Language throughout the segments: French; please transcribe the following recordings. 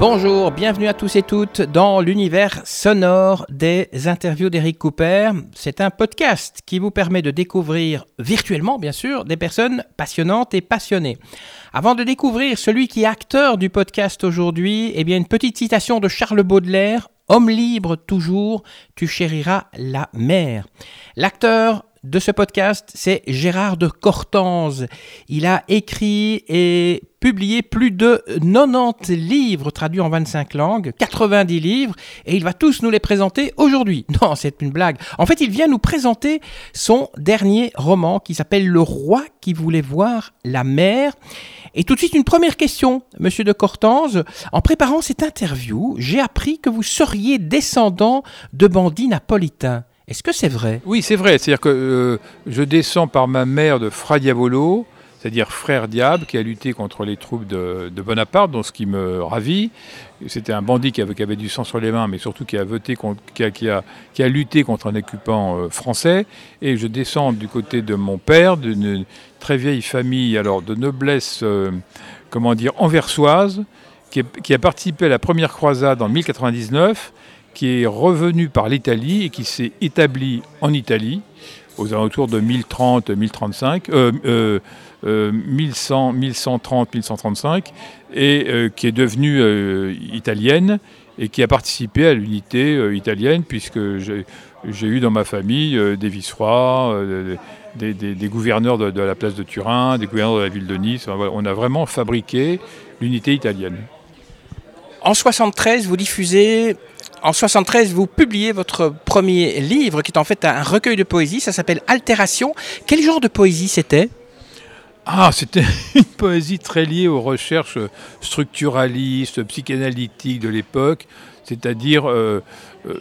Bonjour, bienvenue à tous et toutes dans l'univers sonore des interviews d'Eric Cooper. C'est un podcast qui vous permet de découvrir virtuellement, bien sûr, des personnes passionnantes et passionnées. Avant de découvrir celui qui est acteur du podcast aujourd'hui, eh bien une petite citation de Charles Baudelaire, Homme libre toujours, tu chériras la mer. L'acteur de ce podcast, c'est Gérard de Cortanze. Il a écrit et publié plus de 90 livres traduits en 25 langues, 90 livres, et il va tous nous les présenter aujourd'hui. Non, c'est une blague. En fait, il vient nous présenter son dernier roman qui s'appelle Le roi qui voulait voir la mer. Et tout de suite, une première question, monsieur de Cortanze. En préparant cette interview, j'ai appris que vous seriez descendant de bandits napolitains. Est-ce que c'est vrai? Oui, c'est vrai. C'est-à-dire que euh, je descends par ma mère de Fra Diavolo, c'est-à-dire frère diable, qui a lutté contre les troupes de, Bonaparte, donc ce qui me ravit. C'était un bandit qui avait, du sang sur les mains, mais surtout qui a, lutté contre un occupant euh, français. Et je descends du côté de mon père, d'une très vieille famille alors de noblesse, euh, comment dire, anversoise, qui a participé à la première croisade en 1099 qui est revenu par l'Italie et qui s'est établi en Italie aux alentours de 1030-1035, euh, euh, euh, 1100, 1130, 1135, et euh, qui est devenue euh, italienne et qui a participé à l'unité euh, italienne, puisque j'ai eu dans ma famille des vice-rois, des, des, des, gouverneurs de, de, la place de Turin, des gouverneurs de la ville de Nice. On a vraiment fabriqué l'unité italienne. En 73, vous diffusez en 73, vous publiez votre premier livre, qui est en fait un recueil de poésie. Ça s'appelle Altération. Quel genre de poésie c'était? Ah, c'était une poésie très liée aux recherches structuralistes, psychanalytiques de l'époque, c'est-à-dire, euh,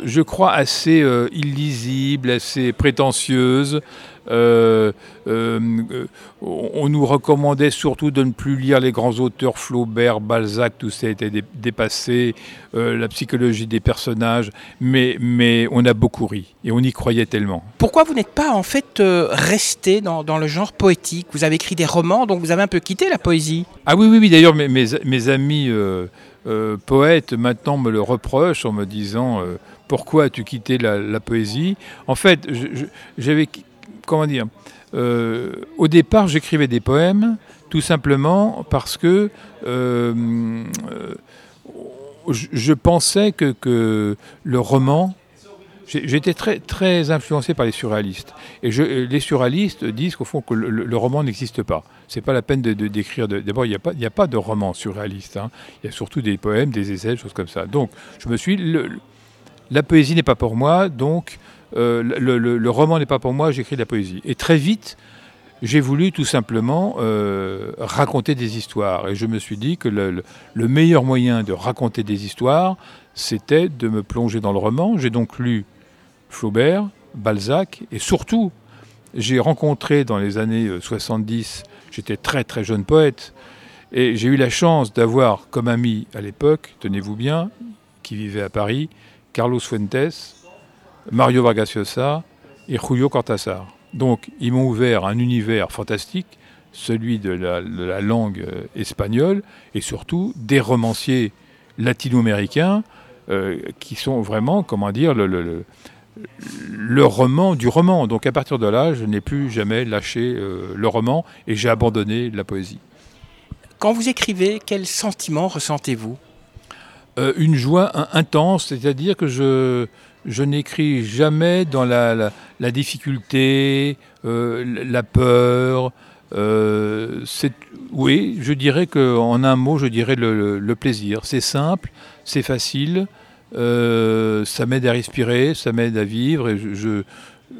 je crois, assez euh, illisible, assez prétentieuse. Euh, euh, on nous recommandait surtout de ne plus lire les grands auteurs Flaubert, Balzac, tout ça était dé dépassé, euh, la psychologie des personnages, mais, mais on a beaucoup ri et on y croyait tellement. Pourquoi vous n'êtes pas en fait resté dans, dans, le genre poétique? Vous avez écrit des romans, donc vous avez un peu quitté la poésie. Ah oui, oui, oui. D'ailleurs, mes, mes, mes, amis euh, poètes maintenant me le reprochent en me disant pourquoi as-tu quitté la, la, poésie? En fait, j'avais comment dire euh, Au départ, j'écrivais des poèmes tout simplement parce que euh, je pensais que, que le roman. J'étais très, très influencé par les surréalistes. Et les surréalistes disent qu'au fond, le, roman n'existe pas. C'est pas la peine d'écrire. D'abord, il n'y a, pas, de roman surréaliste. Hein. Il y a surtout des poèmes, des essais, des choses comme ça. Donc, je me suis. La poésie n'est pas pour moi, donc euh, le, roman n'est pas pour moi, j'écris de la poésie. Et très vite, j'ai voulu tout simplement euh, raconter des histoires. Et je me suis dit que le, le meilleur moyen de raconter des histoires, c'était de me plonger dans le roman. J'ai donc lu Flaubert, Balzac, et surtout, j'ai rencontré dans les années 70, j'étais très très jeune poète, et j'ai eu la chance d'avoir comme ami à l'époque, tenez-vous bien, qui vivait à Paris, Carlos Fuentes, Mario Vargas Llosa et Julio Cortázar. Donc ils m'ont ouvert un univers fantastique, celui de la, de la, langue espagnole et surtout des romanciers latino-américains euh, qui sont vraiment, comment dire, le, le, le, roman du roman. Donc à partir de là, je n'ai plus jamais lâché euh, le roman et j'ai abandonné la poésie. Quand vous écrivez, quel sentiment ressentez-vous? Euh, Une joie intense, c'est-à-dire que je je n'écris jamais dans la, la, la difficulté, euh, la peur. Euh, oui, je dirais qu'en un mot, je dirais le, le, le plaisir. C'est simple, c'est facile, euh, ça m'aide à respirer, ça m'aide à vivre et je, je,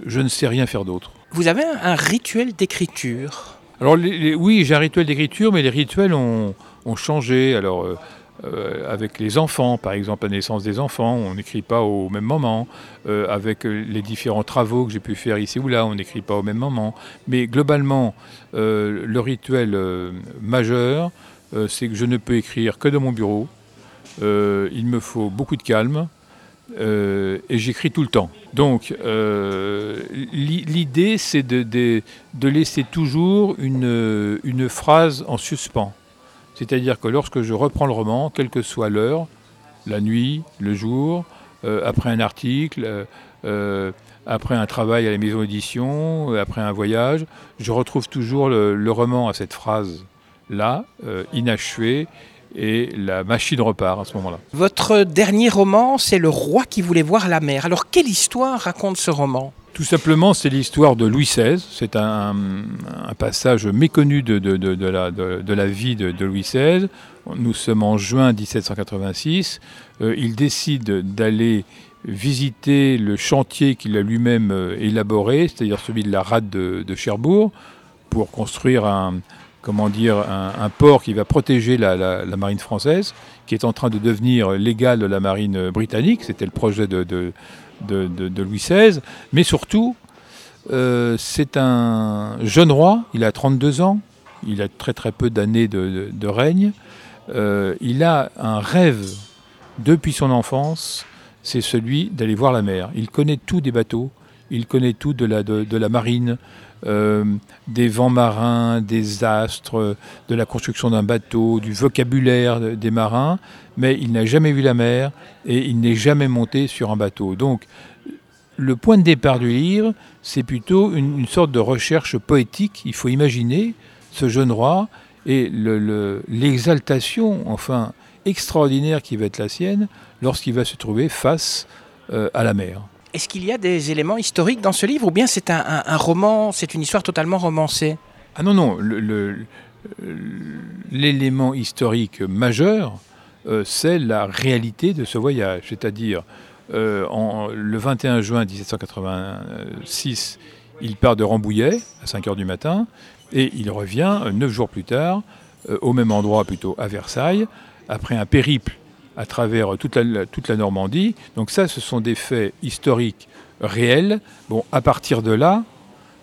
je, ne sais rien faire d'autre. Vous avez un, un rituel d'écriture? Alors les, les, oui, j'ai un rituel d'écriture, mais les rituels ont, ont changé. Alors euh, avec les enfants, par exemple la naissance des enfants, on n'écrit pas au même moment. Euh, avec les différents travaux que j'ai pu faire ici ou là, on n'écrit pas au même moment. Mais globalement, euh, le rituel majeur, c'est que je ne peux écrire que de mon bureau. euh, il me faut beaucoup de calme euh, et j'écris tout le temps. Donc euh, l'idée c'est de, laisser toujours une phrase en suspens. C'est-à-dire que lorsque je reprends le roman, quelle que soit l'heure, la nuit, le jour, euh, après un article, euh, après un travail à la maison d'édition, après un voyage, je retrouve toujours le, roman à cette phrase-là, euh, inachevée, et la machine repart à ce moment-là. Votre dernier roman, c'est Le roi qui voulait voir la mer. Alors, quelle histoire raconte ce roman? Tout simplement, c'est l'histoire de Louis XVI. C'est un, passage méconnu de, la, vie de, Louis XVI. Nous sommes en juin 1786. Euh, il décide d'aller visiter le chantier qu'il a lui-même euh, élaboré, c'est-à-dire celui de la rade de, Cherbourg, pour construire un, comment dire, un, port qui va protéger la, marine française, qui est en train de devenir l'égal de la marine britannique. C'était le projet de, Louis XVI. Mais surtout, euh, c'est un jeune roi, il a 32 ans, il a très très peu d'années de, règne. Euh, il a un rêve depuis son enfance, c'est celui d'aller voir la mer. Il connaît tout des bateaux, il connaît tout de la marine, euh, des vents marins, des astres, de la construction d'un bateau, du vocabulaire des marins, mais il n'a jamais vu la mer et il n'est jamais monté sur un bateau. Donc le point de départ du livre, c'est plutôt une, sorte de recherche poétique. Il faut imaginer ce jeune roi et l'exaltation, le, le, enfin, extraordinaire qui va être la sienne lorsqu'il va se trouver face euh, à la mer. Est-ce qu'il y a des éléments historiques dans ce livre ou bien c'est un, roman, c'est une histoire totalement romancée? Ah non, non, l'élément historique majeur, euh, c'est la réalité de ce voyage, c'est-à-dire euh, le 21 juin 1786, il part de Rambouillet à 5 heures du matin et il revient euh, neuf jours plus tard, au même endroit plutôt, à Versailles, après un périple à travers toute la, toute la, Normandie. Donc ça, ce sont des faits historiques réels. Bon, à partir de là,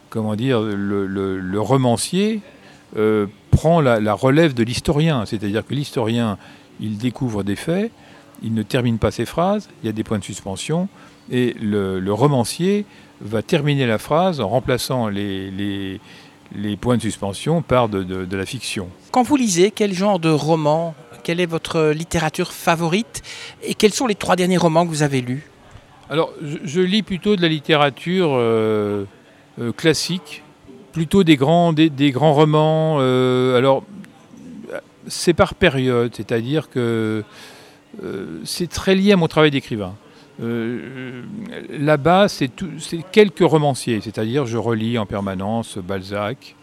comment dire, le, romancier euh, prend la, relève de l'historien. C'est-à-dire que l'historien, il découvre des faits, il ne termine pas ses phrases, il y a des points de suspension, et le, romancier va terminer la phrase en remplaçant les, les, points de suspension par de la fiction. Quand vous lisez, quel genre de roman quelle est votre littérature favorite et quels sont les trois derniers romans que vous avez lus? Alors, je, lis plutôt de la littérature euh, euh, classique, plutôt des grands, des, grands romans. Euh, alors, c'est par période, c'est-à-dire que c'est très lié à mon travail d'écrivain. Là-bas, c'est quelques romanciers, c'est-à-dire je relis en permanence Balzac,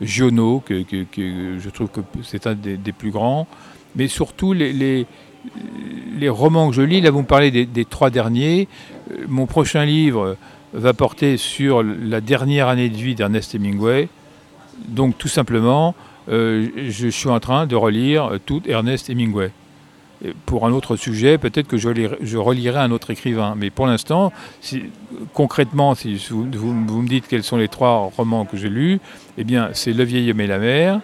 Giono, que, je trouve que c'est un des, plus grands, mais surtout les, romans que je lis, là vous me parlez des, trois derniers, mon prochain livre va porter sur la dernière année de vie d'Ernest Hemingway, donc tout simplement, euh, je suis en train de relire tout Ernest Hemingway. Pour un autre sujet, peut-être que je, lirai, je, relirai un autre écrivain. Mais pour l'instant, concrètement, si vous, me dites quels sont les trois romans que j'ai lus, eh bien, c'est Le vieil homme et la mer,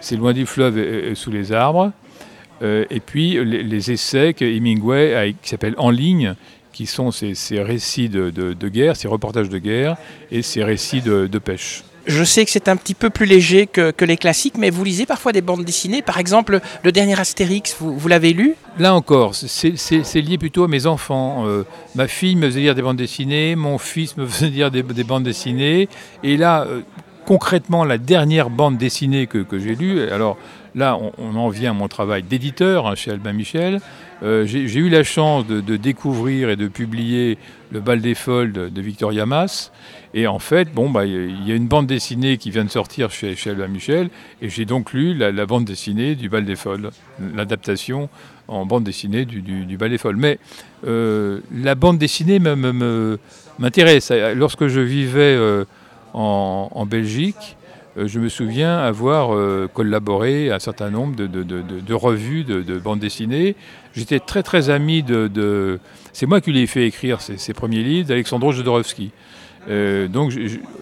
c'est Loin du fleuve et sous les arbres, euh, et puis les, les essais que Hemingway a, qui s'appellent En ligne, qui sont ces, ces récits de, de, de, guerre, ces reportages de guerre et ces récits de, de pêche. Je sais que c'est un petit peu plus léger que, que, les classiques, mais vous lisez parfois des bandes dessinées. Par exemple, le dernier Astérix, vous, vous l'avez lu? Là encore, c'est lié plutôt à mes enfants. Euh, ma fille me faisait lire des bandes dessinées, mon fils me faisait lire des, des bandes dessinées. Et là, euh, concrètement, la dernière bande dessinée que, que j'ai lue, alors là, on, en vient à mon travail d'éditeur hein, chez Albin Michel. Euh, j'ai eu la chance de, découvrir et de publier Le bal des folles de, Victoria Mass. Et en fait, bon, bah, il y a une bande dessinée qui vient de sortir chez, Albin Michel, et j'ai donc lu la, bande dessinée du bal des folles, l'adaptation en bande dessinée du, bal des folles. Mais euh, la bande dessinée m'intéresse. Lorsque je vivais euh, en, Belgique, je me souviens avoir euh, collaboré à un certain nombre de, revues de, bandes dessinées. J'étais très très ami de... c'est moi qui lui ai fait écrire ses, ses premiers livres d'Alexandro Jodorowsky. Euh, donc,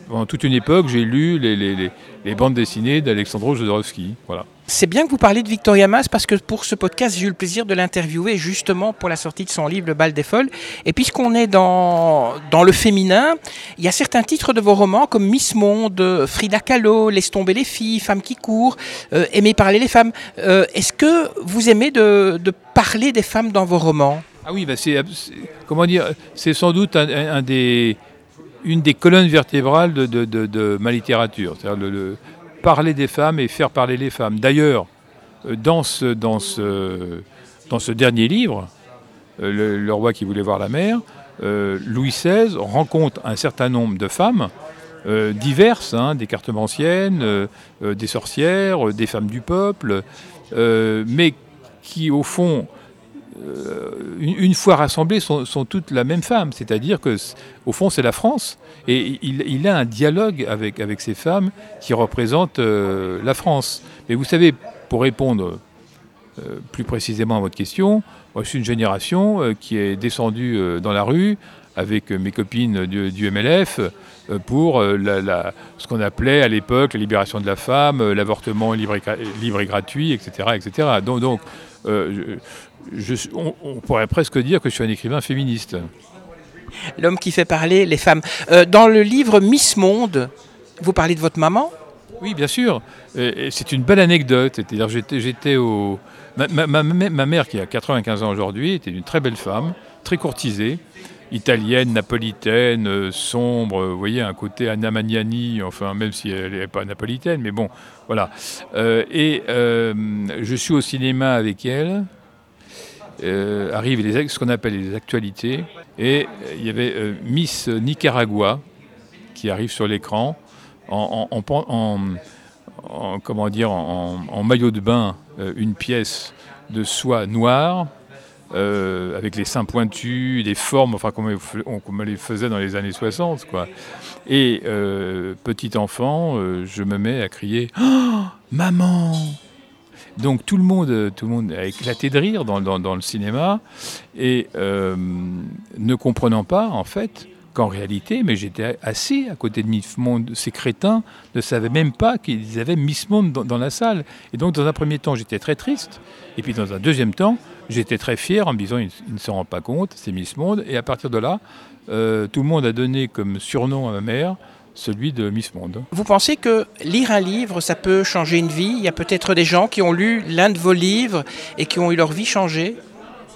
pendant toute une époque, j'ai lu les, bandes dessinées d'Alexandro Jodorowsky. Voilà. C'est bien que vous parliez de Victoria Mass parce que pour ce podcast, j'ai eu le plaisir de l'interviewer justement pour la sortie de son livre Le bal des folles. Et puisqu'on est dans, dans le féminin, il y a certains titres de vos romans comme Miss Monde, Frida Kahlo, Laisse tomber les filles, Femmes qui courent, euh, Aimer parler les femmes. Euh, est-ce que vous aimez de, parler des femmes dans vos romans? Ah oui, bah c'est, comment dire, c'est sans doute un des une des colonnes vertébrales de, ma littérature, c'est-à-dire le, parler des femmes et faire parler les femmes. D'ailleurs, euh, dans ce, dernier livre, euh, le, roi qui voulait voir la mer, euh, Louis XVI rencontre un certain nombre de femmes diverses, hein, des cartomanciennes, des sorcières, des femmes du peuple, mais qui au fond euh, une, fois rassemblées, sont, toutes la même femme. C'est-à-dire que, au fond, c'est la France. Et il, a un dialogue avec, avec ces femmes qui représentent euh, la France. Mais vous savez, pour répondre euh, plus précisément à votre question, moi, je suis une génération qui est descendue dans la rue avec mes copines du, MLF pour ce qu'on appelait à l'époque la libération de la femme, l'avortement libre et gratuit, etc. etc. Donc, donc on, pourrait presque dire que je suis un écrivain féministe. L'homme qui fait parler les femmes. Euh, dans le livre Miss Monde, vous parlez de votre maman Oui, bien sûr. C'est une belle anecdote. C'est-à-dire, j'étais au. Ma, mère, qui a 95 ans aujourd'hui, était une très belle femme, très courtisée, italienne, napolitaine, euh, sombre. Vous voyez, un côté Anna Magnani, enfin, même si elle n'est pas napolitaine, mais bon, voilà. Euh, et je suis au cinéma avec elle. Euh, arrivent les, ce qu'on appelle les actualités. Et euh, il y avait euh, Miss Nicaragua qui arrive sur l'écran en, en, comment dire, en, maillot de bain, une pièce de soie noire. avec les seins pointus, les formes, enfin comme on, les faisait dans les années 60, quoi. Et petit enfant, je me mets à crier oh, Maman donc tout le monde, tout le monde a éclaté de rire dans, le cinéma et euh, ne comprenant pas en fait qu'en réalité, mais j'étais assis à côté de Miss Monde, ces crétins ne savaient même pas qu'ils avaient Miss Monde dans, la salle. Et donc dans un premier temps, j'étais très triste, et puis dans un deuxième temps, j'étais très fier en me disant, ils, ne se rendent pas compte, c'est Miss Monde. Et à partir de là, euh, tout le monde a donné comme surnom à ma mère celui de Miss Monde. Vous pensez que lire un livre, ça peut changer une vie? Il y a peut-être des gens qui ont lu l'un de vos livres et qui ont eu leur vie changée?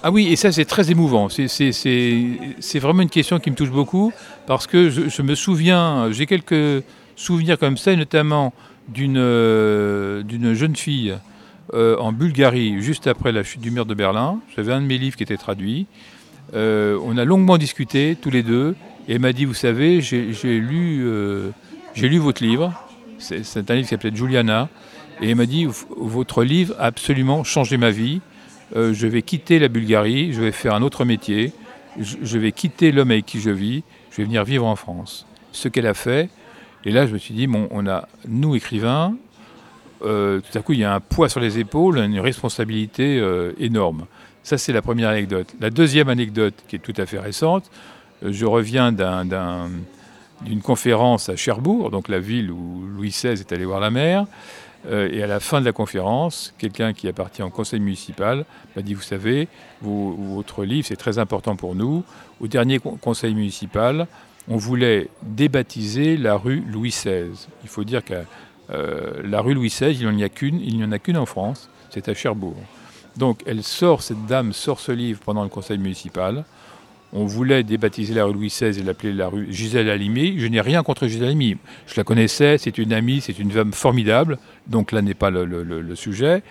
Ah oui, et ça c'est très émouvant. C'est vraiment une question qui me touche beaucoup parce que je, me souviens, j'ai quelques souvenirs comme ça, notamment d'une euh, jeune fille euh, en Bulgarie juste après la chute du mur de Berlin. J'avais un de mes livres qui était traduit. Euh, on a longuement discuté tous les deux et m'a dit, vous savez, j'ai lu, euh, lu votre livre, c'est un livre qui s'appelait Juliana, et il m'a dit, votre livre a absolument changé ma vie, euh, je vais quitter la Bulgarie, je vais faire un autre métier, je, vais quitter l'homme avec qui je vis, je vais venir vivre en France. Ce qu'elle a fait, et là je me suis dit, bon, on a, nous écrivains, euh, tout à coup il y a un poids sur les épaules, une responsabilité énorme. Ça c'est la première anecdote. La deuxième anecdote, qui est tout à fait récente, je reviens d'une conférence à Cherbourg, donc la ville où Louis XVI est allé voir la mer. Euh, et à la fin de la conférence, quelqu'un qui appartient au conseil municipal m'a dit, vous savez, votre livre, c'est très important pour nous. Au dernier conseil municipal, on voulait débaptiser la rue Louis XVI. Il faut dire que euh, la rue Louis XVI, il n'y en a qu'une, il n'y en a qu'une en France, c'est à Cherbourg. Donc elle sort, cette dame sort ce livre pendant le conseil municipal on voulait débaptiser la rue Louis XVI et l'appeler la rue Gisèle Halimi. Je n'ai rien contre Gisèle Halimi. Je la connaissais, c'est une amie, c'est une femme formidable, donc là n'est pas le, sujet.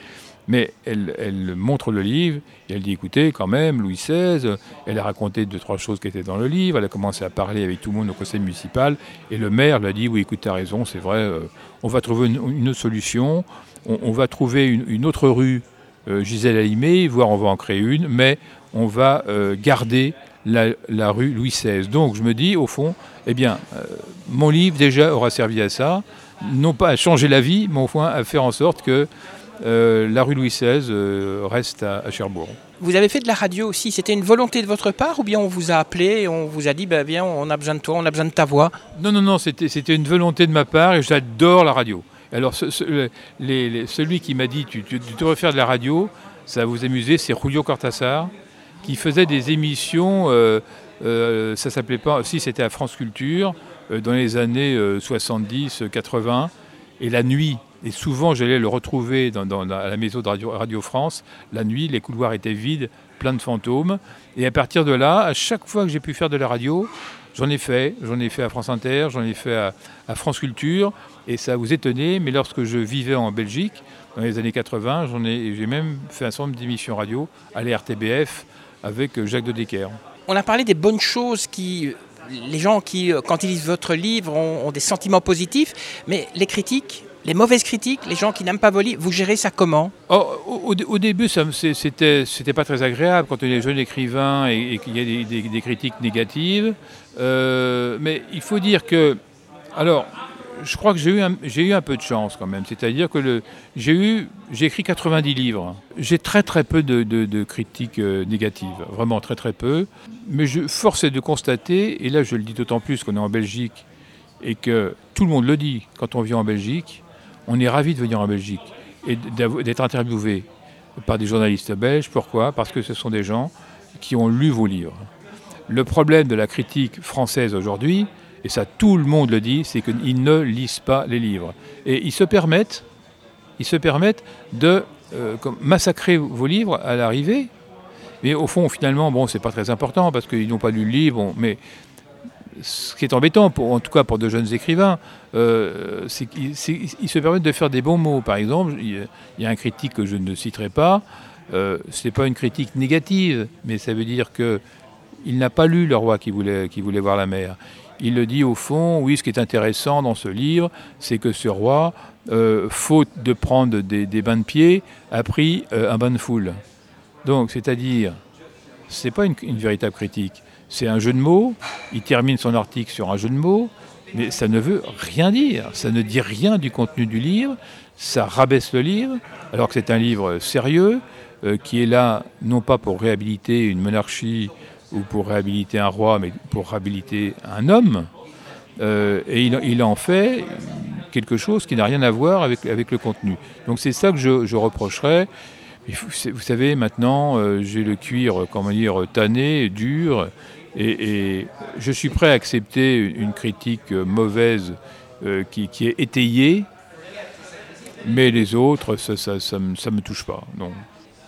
Mais elle, montre le livre et elle dit écoutez, quand même, Louis XVI, elle a raconté deux, trois choses qui étaient dans le livre. Elle a commencé à parler avec tout le monde au conseil municipal. Et le maire lui a dit oui, écoute, tu as raison, c'est vrai, euh, on va trouver une, solution. On, va trouver une, autre rue euh, Gisèle Halimi, voire on va en créer une, mais on va euh, garder la, rue Louis XVI. Donc je me dis, au fond, eh bien, euh, mon livre déjà aura servi à ça, non pas à changer la vie, mais au fond à faire en sorte que euh, la rue Louis XVI euh, reste à, Cherbourg. Vous avez fait de la radio aussi. C'était une volonté de votre part ou bien on vous a appelé et on vous a dit bah, viens, on a besoin de toi, on a besoin de ta voix? Non, non, non, c'était une volonté de ma part et j'adore la radio. Alors, ce- ce- le- les- les- celui qui m'a dit tu, tu, tu devrais faire de la radio, ça va vous amuser, c'est Julio Cortázar, qui faisait des émissions, euh, euh, ça s'appelait pas, si c'était à France Culture, euh, dans les années 70-80, et la nuit. Et souvent, j'allais le retrouver à la maison de Radio, France. La nuit, les couloirs étaient vides, plein de fantômes. Et à partir de là, à chaque fois que j'ai pu faire de la radio, j'en ai fait. J'en ai fait à France Inter, j'en ai fait à, France Culture. Et ça vous étonnait, mais lorsque je vivais en Belgique, dans les années 80, j'en ai, j'ai même fait un certain nombre d'émissions radio à la RTBF avec euh, Jacques de Decker. On a parlé des bonnes choses qui. Les gens qui, euh, quand ils lisent votre livre, ont, ont des sentiments positifs, mais les critiques, les mauvaises critiques, les gens qui n'aiment pas vos livres, vous gérez ça comment? Oh, au, début, ça c'était c'était pas très agréable quand on est jeune écrivain et, et qu'il y a des, des- des critiques négatives. Euh, mais il faut dire que, alors, je crois que j'ai eu, un- peu de chance quand même. C'est-à-dire que j'ai écrit 90 livres. J'ai très très peu de, critiques euh, négatives, vraiment très très peu. Mais je force est de constater, et là je le dis d'autant plus qu'on est en Belgique et que tout le monde le dit quand on vient en Belgique, on est ravi de venir en Belgique et d'être interviewé par des journalistes belges. Pourquoi? Parce que ce sont des gens qui ont lu vos livres. Le problème de la critique française aujourd'hui, et ça tout le monde le dit, c'est qu'ils ne lisent pas les livres. Et ils se permettent, ils se permettent de euh, massacrer vos livres à l'arrivée. Mais au fond, finalement, bon, c'est pas très important parce qu'ils n'ont pas lu le livre. mais ce qui est embêtant, en tout cas pour de jeunes écrivains, euh, c'est qu'ils se permettent de faire des bons mots. Par exemple, il y a- un critique que je ne citerai pas. Euh, ce n'est pas une critique négative, mais ça veut dire que il n'a pas lu Le Roi qui voulait, qui voulait voir la mer. Il le dit au fond, oui, ce qui est intéressant dans ce livre, c'est que ce roi, euh, faute de prendre des, bains de pied, a pris euh, un bain de foule. Donc, c'est-à-dire, c'est pas une, une véritable critique. C'est un jeu de mots. Il termine son article sur un jeu de mots, mais ça ne veut rien dire. Ça ne dit rien du contenu du livre. Ça rabaisse le livre, alors que c'est un livre sérieux euh, qui est là non pas pour réhabiliter une monarchie ou pour réhabiliter un roi, mais pour réhabiliter un homme. Euh, et il, en fait quelque chose qui n'a rien à voir avec, le contenu. Donc c'est ça que je, je reprocherais. Vous savez, maintenant, euh, j'ai le cuir, comment dire, tanné, dur, et, je suis prêt à accepter une, critique mauvaise euh, qui, est étayée, mais les autres, ça ne me, me touche pas. Non.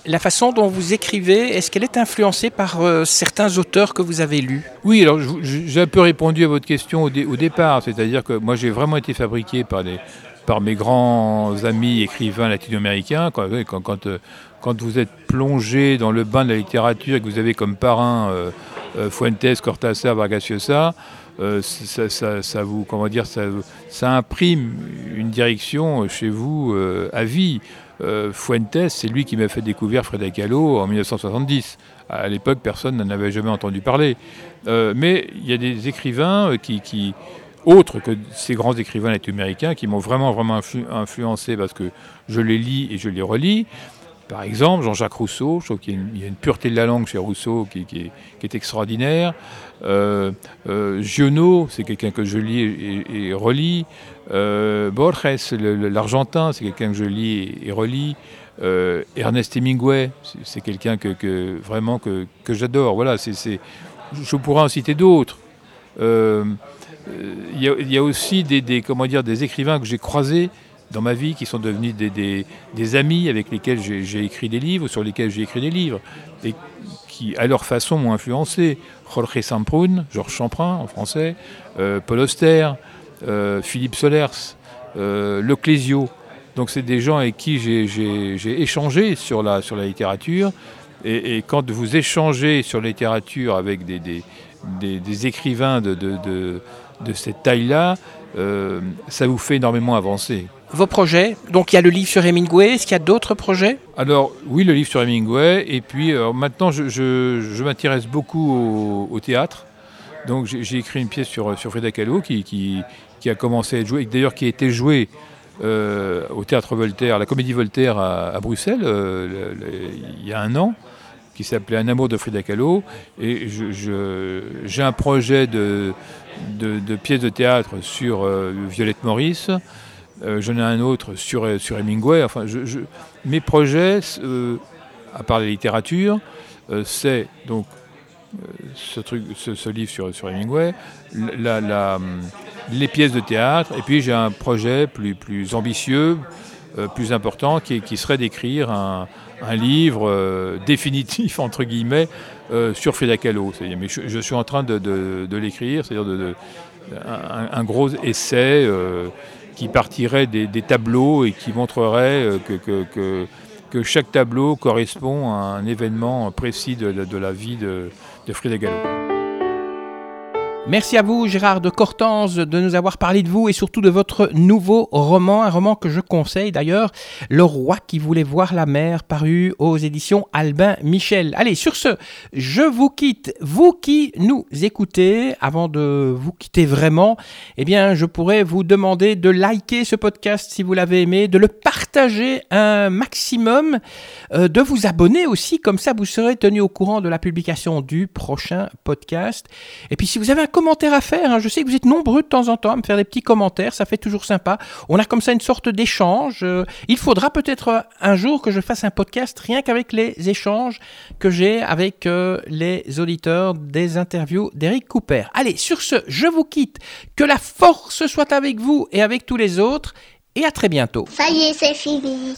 La façon dont vous écrivez, est-ce qu'elle est influencée par euh, certains auteurs que vous avez lus? Oui, alors j'ai un peu répondu à votre question au, dé- au départ, c'est-à-dire que moi j'ai vraiment été fabriqué par, par mes grands amis écrivains latino-américains. Quand, euh, quand vous êtes plongé dans le bain de la littérature et que vous avez comme parrain euh, Fuentes, Cortázar, Vargas Llosa, euh, ça, vous, comment dire, ça, ça imprime une direction chez vous euh, à vie. Euh, Fuentes, c'est lui qui m'a fait découvrir Frida Kahlo en 1970. À l'époque, personne n'en avait jamais entendu parler. Euh, mais il y a des écrivains euh, qui, autres que ces grands écrivains latino-américains, qui m'ont vraiment, vraiment influ- influencé parce que je les lis et je les relis. Par exemple, Jean-Jacques Rousseau, je trouve qu'il y a une, pureté de la langue chez Rousseau qui, est, extraordinaire. Euh, euh, Giono, c'est quelqu'un que je lis et, relis. Euh, Borges, l'Argentin, c'est quelqu'un que je lis et, relis. Euh, Ernest Hemingway, c'est- quelqu'un que, vraiment que, j'adore. Voilà, je pourrais en citer d'autres. Il y, a- aussi des écrivains que j'ai croisés dans ma vie qui sont devenus des, amis avec lesquels j'ai écrit des livres, sur lesquels j'ai écrit des livres, et qui, à leur façon, m'ont influencé. Jorge Samprun, Georges Champrin en français, euh, Paul Auster, euh, Philippe Solers, euh, Le Clésio. Donc c'est des gens avec qui j'ai- échangé sur la, sur la littérature. Et, quand vous échangez sur la littérature avec des, écrivains de cette taille-là, euh, ça vous fait énormément avancer. Vos projets? Donc il y a le livre sur Hemingway, est-ce qu'il y a d'autres projets? Alors oui, le livre sur Hemingway, et puis euh, maintenant je, m'intéresse beaucoup au, théâtre. Donc j'ai écrit une pièce sur, sur Frida Kahlo qui, a commencé à être jouée, d'ailleurs qui a été jouée euh, au théâtre Voltaire, la Comédie Voltaire à, Bruxelles, euh, le- le- il y a un an. qui s'appelait Un amour de Frida Kahlo. Et j'ai un projet de, pièce de théâtre sur Violette Maurice. J'en ai un autre sur, sur Hemingway. Enfin, mes projets, à part la littérature, c'est donc ce, truc, ce, livre sur, sur Hemingway, les pièces de théâtre, et puis j'ai un projet plus, plus ambitieux, euh, plus important, qui, serait d'écrire un, un, livre euh, définitif, entre guillemets, euh, sur Frida Kahlo. Mais je, suis en train de, de, l'écrire, c'est-à-dire de, un, gros essai qui partirait des, tableaux et qui montrerait que, que, que, que, chaque tableau correspond à un événement précis de, la vie de, de Frida Kahlo. Merci à vous, Gérard de Cortance, de nous avoir parlé de vous et surtout de votre nouveau roman, un roman que je conseille d'ailleurs, Le roi qui voulait voir la mer, paru aux éditions Albin Michel. Allez, sur ce, je vous quitte. Vous qui nous écoutez, avant de vous quitter vraiment, eh bien, je pourrais vous demander de liker ce podcast si vous l'avez aimé, de le partager un maximum, euh, de vous abonner aussi, comme ça vous serez tenu au courant de la publication du prochain podcast. Et puis, si vous avez un commentaire à faire. Hein. Je sais que vous êtes nombreux de temps en temps à me faire des petits commentaires, ça fait toujours sympa. On a comme ça une sorte d'échange. Euh, il faudra peut-être euh, un jour que je fasse un podcast rien qu'avec les échanges que j'ai avec euh, les auditeurs des interviews d'Eric Cooper. Allez, sur ce, je vous quitte. Que la force soit avec vous et avec tous les autres. Et à très bientôt. Ça y est, c'est fini.